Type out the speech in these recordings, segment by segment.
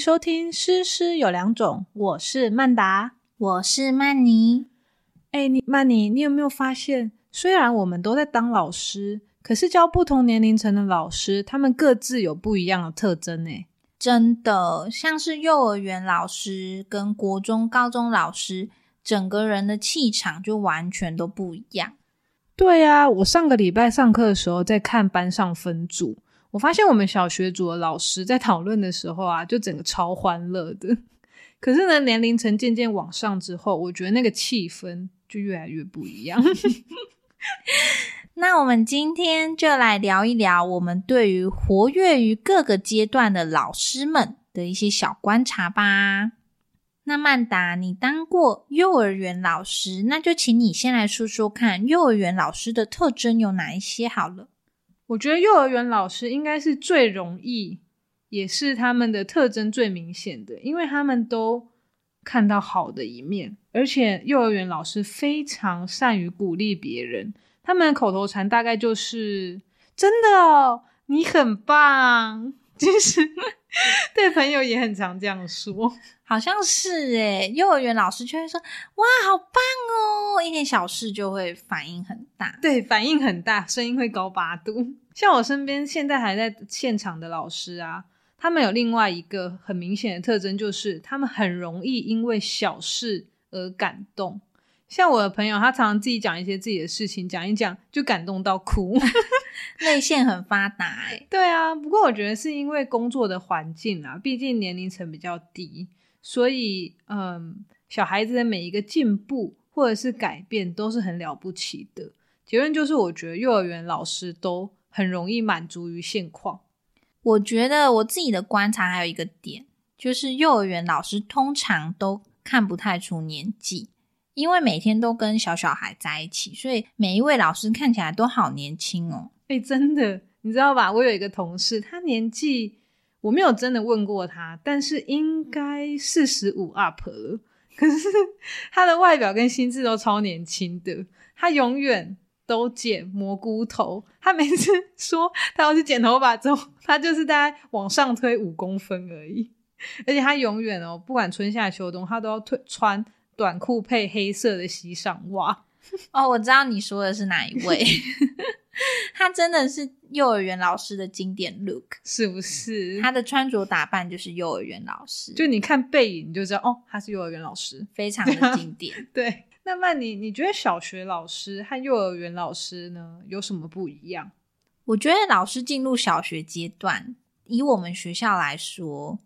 收听《诗诗有两种》，我是曼达，我是曼妮。哎，你曼妮，你有没有发现，虽然我们都在当老师，可是教不同年龄层的老师，他们各自有不一样的特征呢？真的，像是幼儿园老师跟国中、高中老师，整个人的气场就完全都不一样。对啊，我上个礼拜上课的时候在看班上分组。我发现我们小学组的老师在讨论的时候啊，就整个超欢乐的。可是呢，年龄层渐渐往上之后，我觉得那个气氛就越来越不一样。那我们今天就来聊一聊我们对于活跃于各个阶段的老师们的一些小观察吧。那曼达，你当过幼儿园老师，那就请你先来说说看，幼儿园老师的特征有哪一些好了。我觉得幼儿园老师应该是最容易，也是他们的特征最明显的，因为他们都看到好的一面，而且幼儿园老师非常善于鼓励别人。他们的口头禅大概就是“真的哦，你很棒”，其实 对朋友也很常这样说。好像是诶幼儿园老师就会说：“哇，好棒哦！”一点小事就会反应很大，对，反应很大，声音会高八度。像我身边现在还在现场的老师啊，他们有另外一个很明显的特征，就是他们很容易因为小事而感动。像我的朋友，他常常自己讲一些自己的事情，讲一讲就感动到哭，泪腺很发达。哎，对啊，不过我觉得是因为工作的环境啊，毕竟年龄层比较低。所以，嗯，小孩子的每一个进步或者是改变都是很了不起的。结论就是，我觉得幼儿园老师都很容易满足于现况。我觉得我自己的观察还有一个点，就是幼儿园老师通常都看不太出年纪，因为每天都跟小小孩在一起，所以每一位老师看起来都好年轻哦。哎，真的，你知道吧？我有一个同事，他年纪。我没有真的问过他，但是应该四十五 up 了。可是他的外表跟心智都超年轻的。他永远都剪蘑菇头。他每次 说他要去剪头发之后，他就是大概往上推五公分而已。而且他永远哦，不管春夏秋冬，他都要推穿短裤配黑色的膝上袜。哦，我知道你说的是哪一位。他真的是幼儿园老师的经典 look，是不是？他的穿着打扮就是幼儿园老师，就你看背影你就知道哦，他是幼儿园老师，非常的经典。对，那曼妮，你觉得小学老师和幼儿园老师呢有什么不一样？我觉得老师进入小学阶段，以我们学校来说，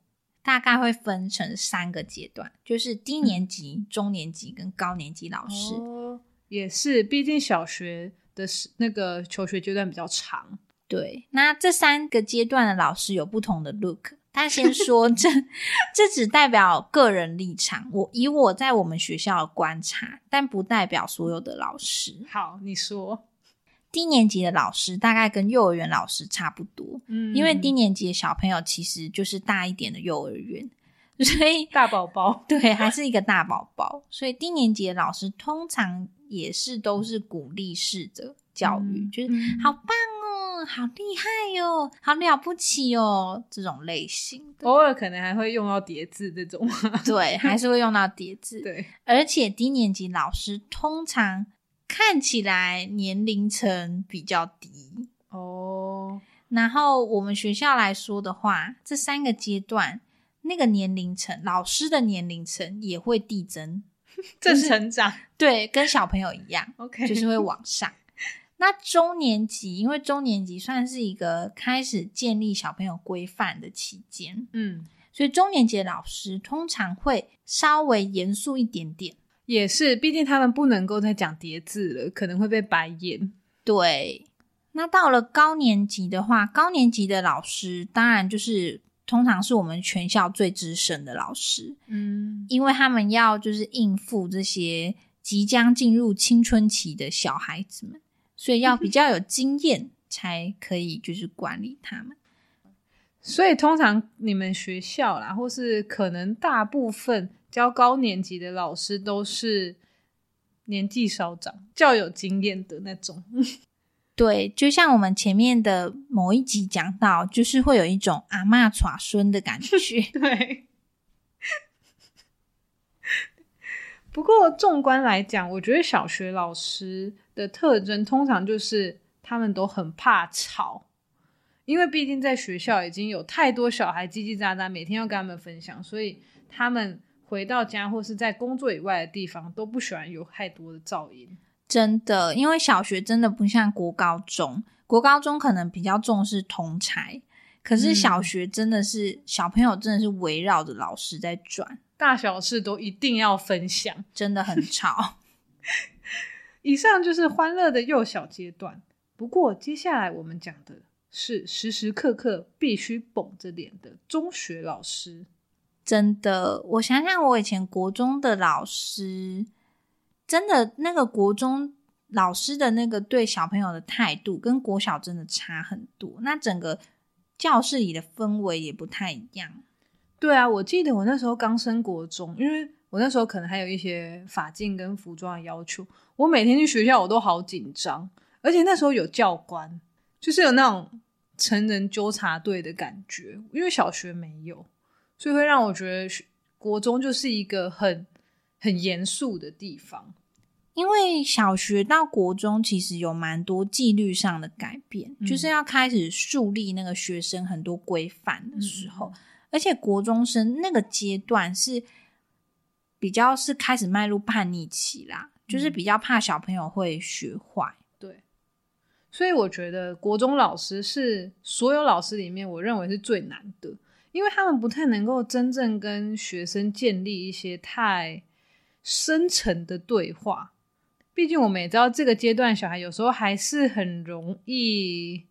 大概会分成三个阶段，就是低年级、中年级跟高年级老师。哦，也是，毕竟小学。的是那个求学阶段比较长，对。那这三个阶段的老师有不同的 look。他先说，这 这只代表个人立场。我以我在我们学校的观察，但不代表所有的老师。好，你说，低年级的老师大概跟幼儿园老师差不多，嗯，因为低年级的小朋友其实就是大一点的幼儿园，所以大宝宝，对，还是一个大宝宝，所以低年级的老师通常。也是都是鼓励式的教育，就是好棒哦，好厉害哟，好了不起哦，这种类型。偶尔可能还会用到叠字这种，对，还是会用到叠字。对，而且低年级老师通常看起来年龄层比较低哦。然后我们学校来说的话，这三个阶段那个年龄层老师的年龄层也会递增。正成长，对，跟小朋友一样，OK，就是会往上。那中年级，因为中年级算是一个开始建立小朋友规范的期间，嗯，所以中年级的老师通常会稍微严肃一点点。也是，毕竟他们不能够再讲叠字了，可能会被白眼。对，那到了高年级的话，高年级的老师当然就是。通常是我们全校最资深的老师，嗯，因为他们要就是应付这些即将进入青春期的小孩子们，所以要比较有经验才可以就是管理他们。所以通常你们学校啦，或是可能大部分教高年级的老师都是年纪稍长、较有经验的那种。对，就像我们前面的某一集讲到，就是会有一种阿妈耍孙的感觉。对。不过，纵观来讲，我觉得小学老师的特征通常就是他们都很怕吵，因为毕竟在学校已经有太多小孩叽叽喳喳，每天要跟他们分享，所以他们回到家或是在工作以外的地方都不喜欢有太多的噪音。真的，因为小学真的不像国高中，国高中可能比较重视同才，可是小学真的是小朋友真的是围绕着老师在转。大小事都一定要分享，真的很吵。以上就是欢乐的幼小阶段，不过接下来我们讲的是时时刻刻必须绷着脸的中学老师。真的，我想想，我以前国中的老师，真的那个国中老师的那个对小朋友的态度，跟国小真的差很多。那整个教室里的氛围也不太一样。对啊，我记得我那时候刚升国中，因为我那时候可能还有一些法镜跟服装的要求，我每天去学校我都好紧张，而且那时候有教官，就是有那种成人纠察队的感觉，因为小学没有，所以会让我觉得国中就是一个很很严肃的地方。因为小学到国中其实有蛮多纪律上的改变，就是要开始树立那个学生很多规范的时候。而且国中生那个阶段是比较是开始迈入叛逆期啦，就是比较怕小朋友会学坏。对，所以我觉得国中老师是所有老师里面我认为是最难的，因为他们不太能够真正跟学生建立一些太深层的对话。毕竟我们也知道，这个阶段小孩有时候还是很容易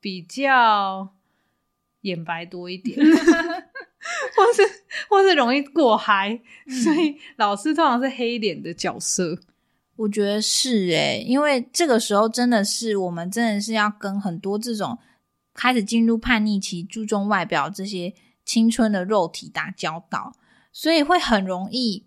比较。眼白多一点，或是或是容易过嗨，所以老师通常是黑脸的角色。我觉得是诶，因为这个时候真的是我们真的是要跟很多这种开始进入叛逆期、注重外表这些青春的肉体打交道，所以会很容易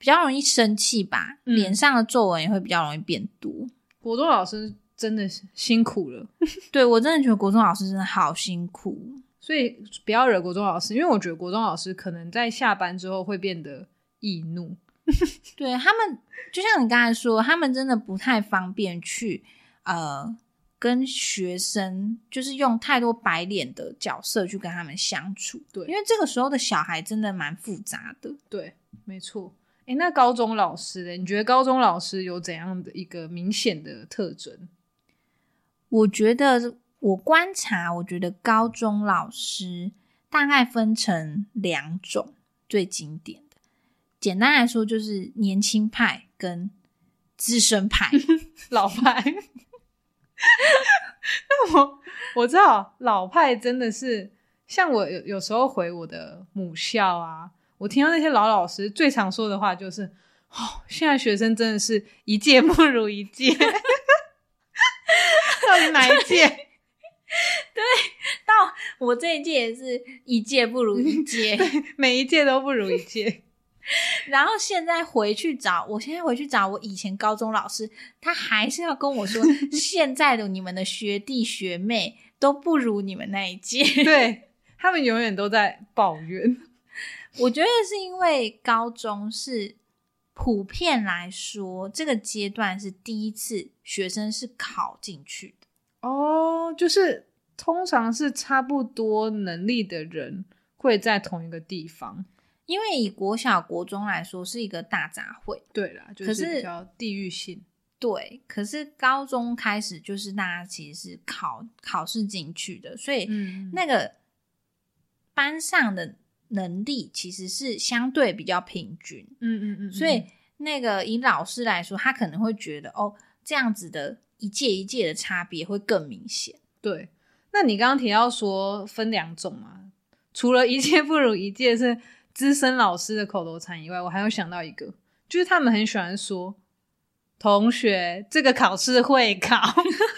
比较容易生气吧，脸上的皱纹也会比较容易变多。国中老师。真的是辛苦了，对我真的觉得国中老师真的好辛苦，所以不要惹国中老师，因为我觉得国中老师可能在下班之后会变得易怒。对他们，就像你刚才说，他们真的不太方便去呃跟学生，就是用太多白脸的角色去跟他们相处。对，因为这个时候的小孩真的蛮复杂的。对，没错。哎，那高中老师呢？你觉得高中老师有怎样的一个明显的特征？我觉得我观察，我觉得高中老师大概分成两种最经典的。简单来说，就是年轻派跟资深派、老派。那我我知道老派真的是像我有有时候回我的母校啊，我听到那些老老师最常说的话就是：哦，现在学生真的是一届不如一届。到底哪一届？对，到我这一届也是一届不如一 届，每一届都不如一届。然后现在回去找，我现在回去找我以前高中老师，他还是要跟我说，现在的你们的学弟学妹都不如你们那一届。对他们永远都在抱怨。我觉得是因为高中是。普遍来说，这个阶段是第一次学生是考进去的哦，就是通常是差不多能力的人会在同一个地方，因为以国小、国中来说是一个大杂烩，对啦，就是比较地域性。对，可是高中开始就是大家其实是考考试进去的，所以那个班上的。能力其实是相对比较平均，嗯嗯嗯，所以那个以老师来说，他可能会觉得哦，这样子的一届一届的差别会更明显。对，那你刚刚提到说分两种嘛，除了一届不如一届是资深老师的口头禅以外，我还有想到一个，就是他们很喜欢说同学这个考试会考，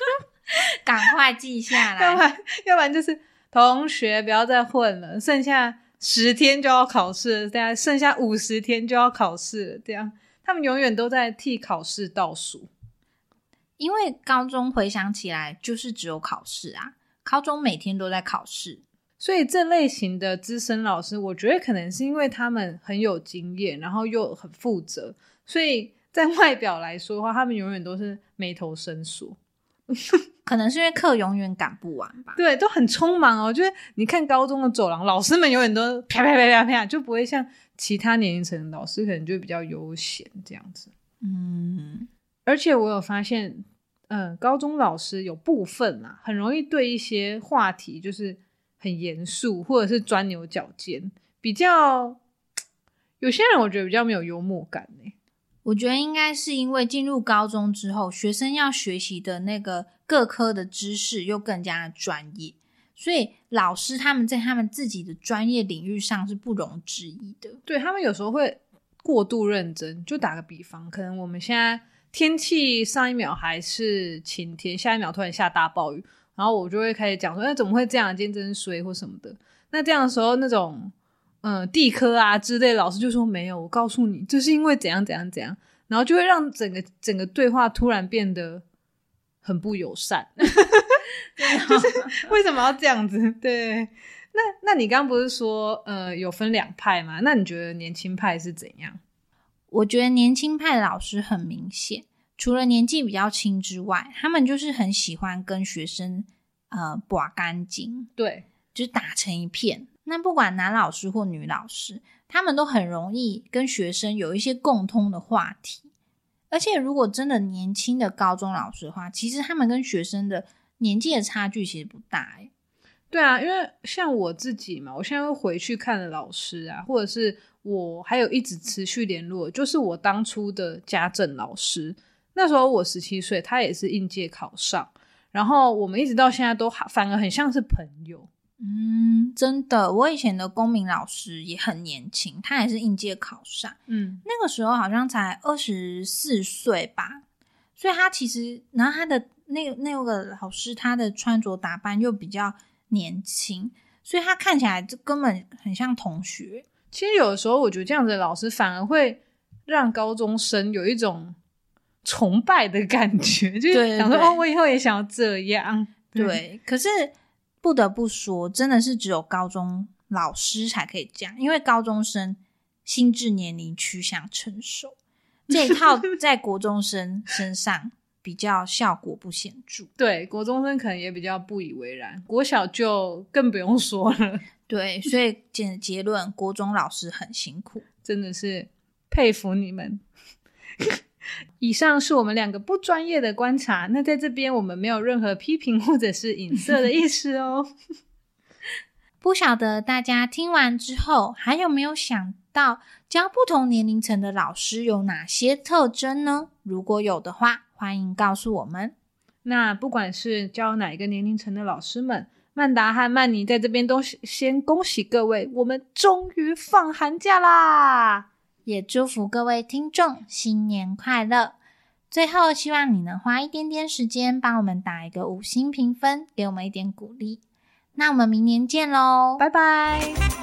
赶快记下来，要不然要不然就是同学不要再混了，剩下。十天就要考试，大家剩下五十天就要考试了。这样，他们永远都在替考试倒数。因为高中回想起来，就是只有考试啊，高中每天都在考试，所以这类型的资深老师，我觉得可能是因为他们很有经验，然后又很负责，所以在外表来说的话，他们永远都是眉头深锁。可能是因为课永远赶不完吧？对，都很匆忙哦。就是你看高中的走廊，老师们永远都啪啪啪啪啪，就不会像其他年龄层的老师可能就比较悠闲这样子。嗯，而且我有发现，嗯，高中老师有部分啊，很容易对一些话题就是很严肃，或者是钻牛角尖，比较有些人我觉得比较没有幽默感呢。我觉得应该是因为进入高中之后，学生要学习的那个各科的知识又更加的专业，所以老师他们在他们自己的专业领域上是不容置疑的。对他们有时候会过度认真。就打个比方，可能我们现在天气上一秒还是晴天，下一秒突然下大暴雨，然后我就会开始讲说：“那怎么会这样？今天真衰或什么的。”那这样的时候，那种。嗯，地科啊之类，老师就说没有。我告诉你，就是因为怎样怎样怎样，然后就会让整个整个对话突然变得很不友善。就是为什么要这样子？对，那那你刚刚不是说呃有分两派吗？那你觉得年轻派是怎样？我觉得年轻派的老师很明显，除了年纪比较轻之外，他们就是很喜欢跟学生呃把干净，对，就是打成一片。那不管男老师或女老师，他们都很容易跟学生有一些共通的话题。而且，如果真的年轻的高中老师的话，其实他们跟学生的年纪的差距其实不大。哎，对啊，因为像我自己嘛，我现在会回去看的老师啊，或者是我还有一直持续联络，就是我当初的家政老师。那时候我十七岁，他也是应届考上，然后我们一直到现在都反而很像是朋友。嗯，真的，我以前的公民老师也很年轻，他也是应届考上，嗯，那个时候好像才二十四岁吧，所以他其实，然后他的那个那个老师，他的穿着打扮又比较年轻，所以他看起来就根本很像同学。其实有的时候，我觉得这样子的老师反而会让高中生有一种崇拜的感觉，就是想说，哦，我以后也想要这样。对，可是。不得不说，真的是只有高中老师才可以这样，因为高中生心智年龄趋向成熟，这一套 在国中生身上比较效果不显著。对，国中生可能也比较不以为然，国小就更不用说了。对，所以结结论，国中老师很辛苦，真的是佩服你们。以上是我们两个不专业的观察，那在这边我们没有任何批评或者是影射的意思哦。不晓得大家听完之后，还有没有想到教不同年龄层的老师有哪些特征呢？如果有的话，欢迎告诉我们。那不管是教哪一个年龄层的老师们，曼达和曼妮在这边都先恭喜各位，我们终于放寒假啦！也祝福各位听众新年快乐！最后，希望你能花一点点时间帮我们打一个五星评分，给我们一点鼓励。那我们明年见喽，拜拜！